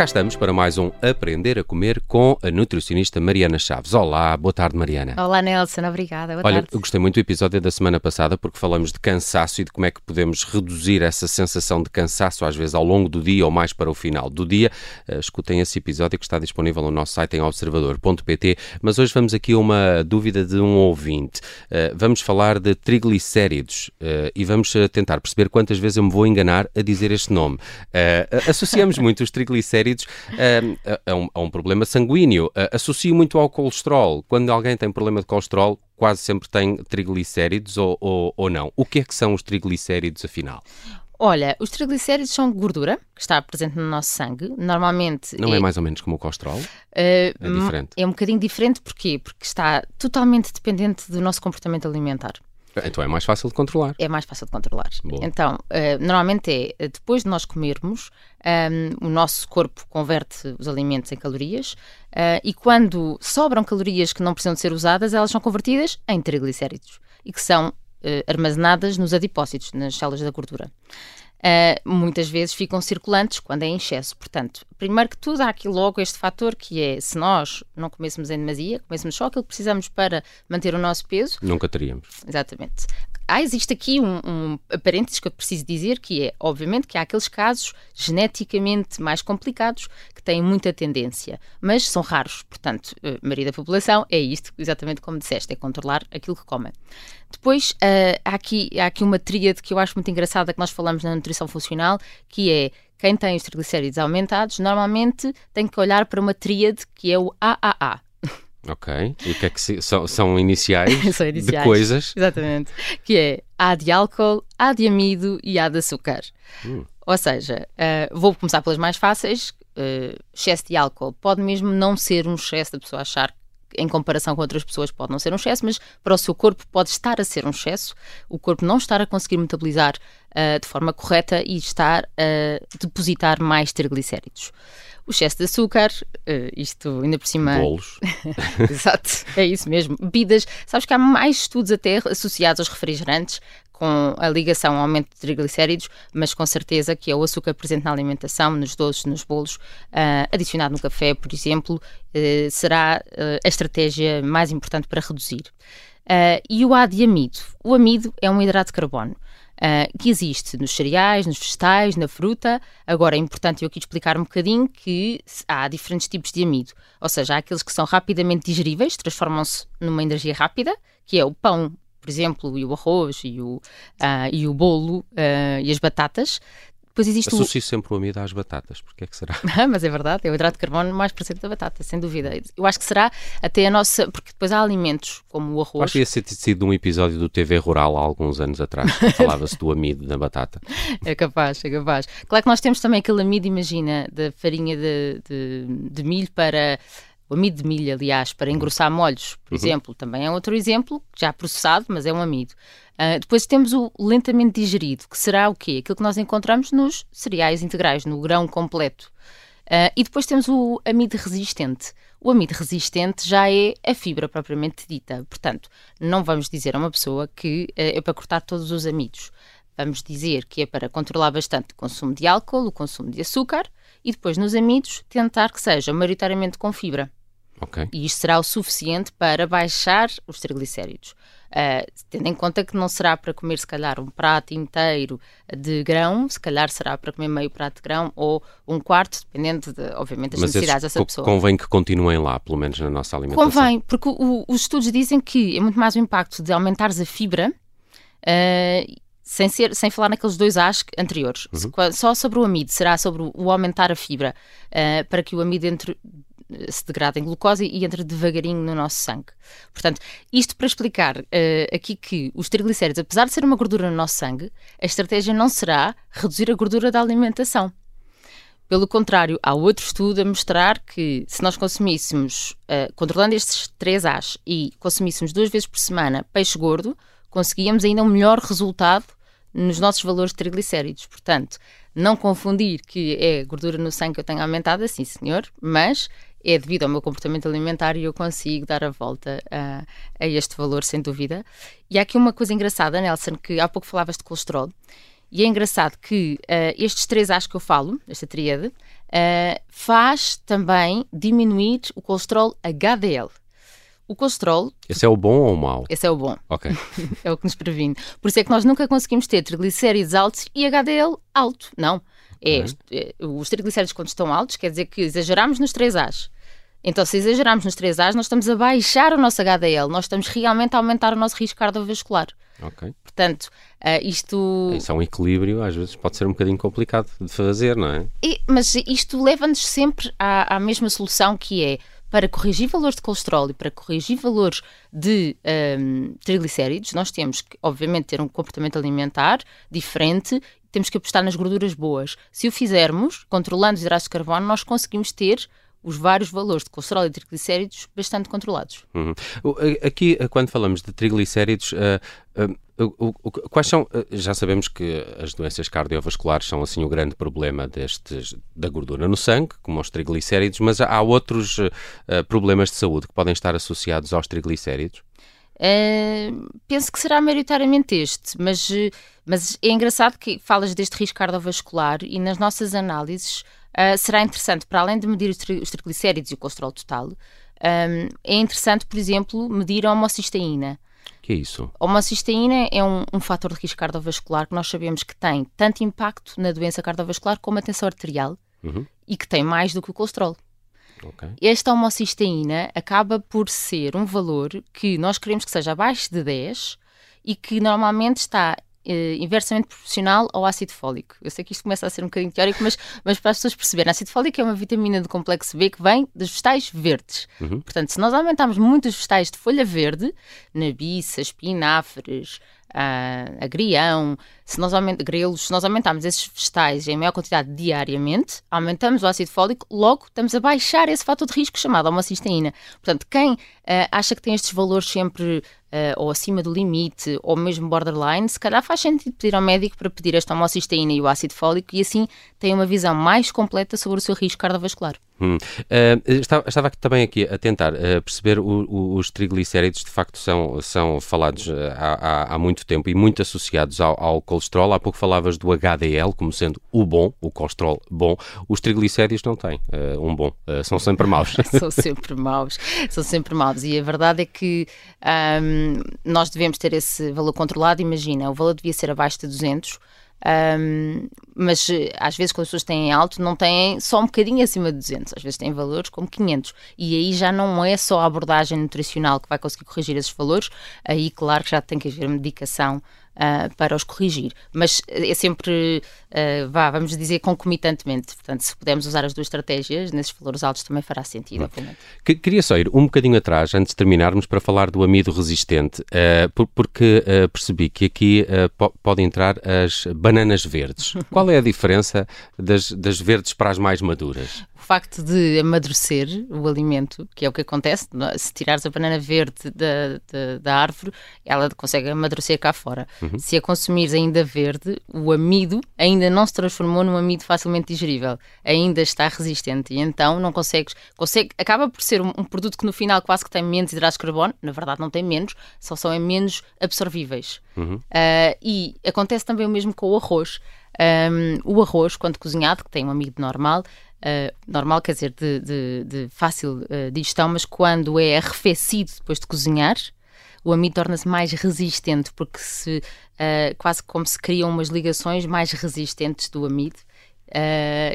cá estamos para mais um Aprender a Comer com a nutricionista Mariana Chaves. Olá, boa tarde, Mariana. Olá, Nelson, obrigada. Boa Olha, tarde. eu gostei muito do episódio da semana passada porque falamos de cansaço e de como é que podemos reduzir essa sensação de cansaço, às vezes ao longo do dia ou mais para o final do dia. Uh, escutem esse episódio que está disponível no nosso site em observador.pt. Mas hoje vamos aqui a uma dúvida de um ouvinte. Uh, vamos falar de triglicéridos uh, e vamos tentar perceber quantas vezes eu me vou enganar a dizer este nome. associamos muito os triglicéridos uh, a, a, um, a, um, problema sanguíneo. Uh, associo muito ao colesterol. Quando alguém tem problema de colesterol, quase sempre tem triglicéridos ou, ou, ou não. O que é que são os triglicéridos, afinal? Olha, os triglicéridos são gordura que está presente no nosso sangue. Normalmente. Não é, é mais ou menos como o colesterol? Uh, é diferente. É um bocadinho diferente, porquê? Porque está totalmente dependente do nosso comportamento alimentar. Então é mais fácil de controlar. É mais fácil de controlar. Boa. Então, uh, normalmente é depois de nós comermos, um, ehm, o nosso corpo converte os alimentos em calorias uh, e quando sobram calorias que não precisam de ser usadas, elas são convertidas em triglicéridos e que são uh, armazenadas nos adipócitos, nas células da gordura uh, muitas vezes ficam circulantes quando é em excesso. Portanto, primeiro que tudo, há aqui logo este fator que é se nós não comêssemos em demasia, comêssemos só aquilo que precisamos para manter o nosso peso. Nunca teríamos. Exatamente. Ah, existe aqui um, um parênteses que eu preciso dizer que é, obviamente, que há aqueles casos geneticamente mais complicados que têm muita tendência, mas são raros. Portanto, a maioria da população é isto, exatamente como disseste, é controlar aquilo que comem. Depois, uh, há, aqui, há aqui uma tríade que eu acho muito engraçada que nós falamos na nutrição funcional, que é quem tem os triglicéridos aumentados, normalmente tem que olhar para uma tríade que é o AAA. Ok. E o que é que se, são, são, iniciais são iniciais de coisas? Exatamente. Que é A de álcool, A de amido e A de açúcar. Hum. Ou seja, uh, vou começar pelas mais fáceis. Uh, excesso de álcool pode mesmo não ser um excesso da pessoa achar em comparação com outras pessoas pode não ser um excesso, mas para o seu corpo pode estar a ser um excesso, o corpo não estar a conseguir metabolizar uh, de forma correta e estar a depositar mais triglicéridos. O excesso de açúcar, uh, isto ainda por cima. Bolos. Exato, é isso mesmo. Bebidas. Sabes que há mais estudos até associados aos refrigerantes com a ligação ao aumento de triglicéridos, mas com certeza que é o açúcar presente na alimentação, nos doces, nos bolos, uh, adicionado no café, por exemplo, uh, será uh, a estratégia mais importante para reduzir. e o adiamido. O amido é um hidrato de carbono. Uh, que existe nos cereais, nos vegetais, na fruta. Agora é importante eu aqui explicar um bocadinho que há diferentes tipos de amido. Ou seja, há aqueles que são rapidamente digeríveis, transformam-se numa energia rápida, que é o pão, por exemplo, e o arroz e o, uh, e o bolo uh, e as batatas. Depois existe Associo o... sempre o amido às batatas, porque é que será? Mas é verdade, é o hidrato de carbono mais presente da batata, sem dúvida. Eu acho que será até a nossa. Porque depois há alimentos como o arroz. Acho que ia ter sido um episódio do TV Rural há alguns anos atrás, falava-se do amido na batata. É capaz, é capaz. Claro que nós temos também aquele amido, imagina, da farinha de, de, de milho para o amido de milho, aliás, para engrossar molhos, por uhum. exemplo, também é outro exemplo, já processado, mas é um amido. Uh, depois temos o lentamente digerido, que será o quê? Aquilo que nós encontramos nos cereais integrais, no grão completo. Uh, e depois temos o amido resistente. O amido resistente já é a fibra propriamente dita. Portanto, não vamos dizer a uma pessoa que uh, é para cortar todos os amidos. Vamos dizer que é para controlar bastante o consumo de álcool, o consumo de açúcar e depois nos amidos tentar que seja maioritariamente com fibra. Okay. E isto será o suficiente para baixar os triglicéridos. Uh, tendo em conta que não será para comer, se calhar, um prato inteiro de grão, se calhar será para comer meio prato de grão ou um quarto, dependendo, de, obviamente, das Mas necessidades dessa pessoa. Convém que continuem lá, pelo menos na nossa alimentação. Convém, porque o, os estudos dizem que é muito mais o impacto de aumentares a fibra. Uh, sem, ser, sem falar naqueles dois A's anteriores, uhum. só sobre o amido, será sobre o aumentar a fibra, uh, para que o amido entre se degrada em glucose e entra devagarinho no nosso sangue. Portanto, isto para explicar uh, aqui que os triglicéridos, apesar de ser uma gordura no nosso sangue, a estratégia não será reduzir a gordura da alimentação. Pelo contrário, há outro estudo a mostrar que se nós consumíssemos, uh, controlando estes três A's e consumíssemos duas vezes por semana peixe gordo, conseguíamos ainda um melhor resultado nos nossos valores de triglicéridos. Portanto, não confundir que é gordura no sangue que eu tenho aumentada, sim senhor, mas é devido ao meu comportamento alimentar e eu consigo dar a volta a, a este valor, sem dúvida. E há aqui uma coisa engraçada, Nelson, que há pouco falavas de colesterol. E é engraçado que uh, estes três A's que eu falo, esta tríade, uh, faz também diminuir o colesterol HDL. O colesterol. Esse é o bom ou o mau? Esse é o bom. Ok. é o que nos previne. Por isso é que nós nunca conseguimos ter triglicéridos altos e HDL alto. Não. É, é, os triglicéridos, quando estão altos, quer dizer que exageramos nos 3 A's. Então, se exagerarmos nos 3 A's, nós estamos a baixar o nosso HDL, nós estamos realmente a aumentar o nosso risco cardiovascular. Ok. Portanto, uh, isto. Isso é um equilíbrio, às vezes pode ser um bocadinho complicado de fazer, não é? E, mas isto leva-nos sempre à, à mesma solução que é para corrigir valores de colesterol e para corrigir valores de um, triglicéridos, nós temos que, obviamente, ter um comportamento alimentar diferente, temos que apostar nas gorduras boas. Se o fizermos, controlando os hidratos de carbono, nós conseguimos ter os vários valores de colesterol e triglicéridos bastante controlados. Uhum. Aqui, quando falamos de triglicéridos, uh, uh, Quais são, já sabemos que as doenças cardiovasculares são assim o grande problema destes, da gordura no sangue, como os triglicéridos, mas há outros uh, problemas de saúde que podem estar associados aos triglicéridos? Uh, penso que será maioritariamente este, mas, mas é engraçado que falas deste risco cardiovascular e nas nossas análises uh, será interessante, para além de medir os triglicéridos e o colesterol total, um, é interessante, por exemplo, medir a homocisteína que é isso? A homocisteína é um, um fator de risco cardiovascular que nós sabemos que tem tanto impacto na doença cardiovascular como a tensão arterial uhum. e que tem mais do que o colesterol. Okay. Esta homocisteína acaba por ser um valor que nós queremos que seja abaixo de 10 e que normalmente está eh, inversamente proporcional ao ácido fólico. Eu sei que isto começa a ser um bocadinho teórico, mas, mas para as pessoas perceberem, ácido fólico é uma vitamina do complexo B que vem dos vegetais verdes. Uhum. Portanto, se nós aumentarmos muito os vegetais de folha verde, nabiça, espinafres, uh, agrião, se nós aument... grelos, se nós aumentarmos esses vegetais em maior quantidade diariamente, aumentamos o ácido fólico, logo estamos a baixar esse fator de risco chamado homocisteína. Portanto, quem uh, acha que tem estes valores sempre Uh, ou acima do limite, ou mesmo borderline, se calhar faz sentido pedir ao médico para pedir esta homocisteína e o ácido fólico e assim tem uma visão mais completa sobre o seu risco cardiovascular. Hum. Uh, estava, estava, também aqui a tentar uh, perceber o, o, os triglicéridos, de facto, são, são falados uh, há, há, muito tempo e muito associados ao, ao, colesterol. Há pouco falavas do HDL como sendo o bom, o colesterol bom. Os triglicéridos não têm um bom, são sempre maus. são sempre maus, são sempre maus. E a verdade é que um, nós devemos ter esse valor controlado. Imagina, o valor devia ser abaixo de 200 um, mas eh, às vezes quando as pessoas têm alto não têm só um bocadinho acima de 200, às vezes têm valores como 500 e aí já não é só a abordagem nutricional que vai conseguir corrigir esses valores, aí claro que já tem que haver medicação uh, para os corrigir. Mas é sempre, uh, vá, vamos dizer, concomitantemente. Portanto, se pudermos usar as duas estratégias, nesses valores altos também fará sentido, obviamente. Queria só ir um bocadinho atrás, antes de terminarmos, para falar do amido resistente, uh, porque percebi que aqui podem entrar as bananas verdes. Qual é a diferença das, das verdes para as mais maduras? O facto de amadurecer o alimento, que é o que acontece, se tirares a banana verde da, da, da árvore, ela consegue amadurecer cá fora. Uhum. Se a consumires ainda verde, o amido ainda não se transformou num amido facilmente digerível, ainda está resistente e então não consegues, consegue, acaba por ser um, um produto que no final quase que tem menos hidratos de carbono, na verdade não tem menos, só são menos absorvíveis. Uhum. Uh, e acontece também o mesmo com o arroz. Um, o arroz, quando cozinhado, que tem um amido normal, Uh, normal, quer dizer, de, de, de fácil uh, digestão, mas quando é arrefecido depois de cozinhar, o amido torna-se mais resistente, porque se uh, quase como se criam umas ligações mais resistentes do amido.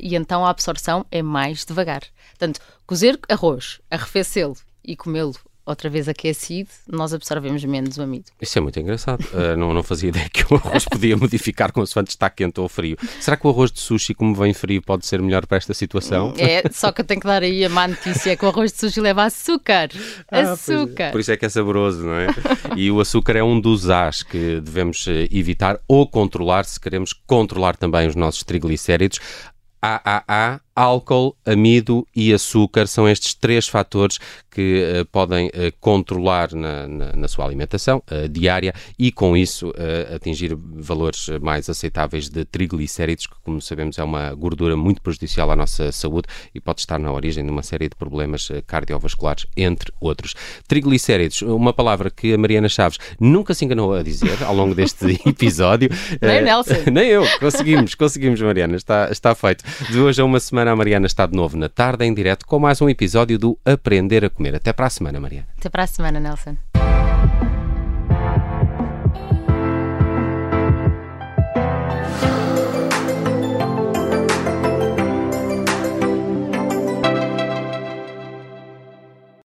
e então a absorção é mais devagar. Portanto, cozer arroz, arrefecê-lo e comê-lo outra vez aquecido, nós absorvemos menos o amido. Isso é muito engraçado. Uh, não, não fazia ideia que o arroz podia modificar consoante está quente ou frio. Será que o arroz de sushi, como vem frio, pode ser melhor para esta situação? É, só que eu tenho que dar aí a má notícia: é que o arroz de sushi leva açúcar. Ah, é. açúcar. Por isso é que é saboroso, não é? E o açúcar é um dos A's que devemos eh, evitar ou controlar se queremos controlar também os nossos triglicéridos. AAA álcool, amido e açúcar são estes três fatores que uh, podem uh, controlar na, na, na, sua alimentação uh, diária e, com isso, atingir valores mais aceitáveis de triglicéridos, que, como sabemos, é uma gordura muito prejudicial à nossa saúde e pode estar na origem de uma série de problemas cardiovasculares, entre outros. Triglicéridos, uma palavra que a Mariana Chaves nunca se enganou a dizer ao longo deste episódio. Nem Nelson. Nem eu. Conseguimos, conseguimos, Mariana. Está, está feito. De hoje a uma semana semana a Mariana está de novo na tarde em direto com mais um episódio do Aprender a Comer. Até para a semana, Mariana. Até para a semana, Nelson.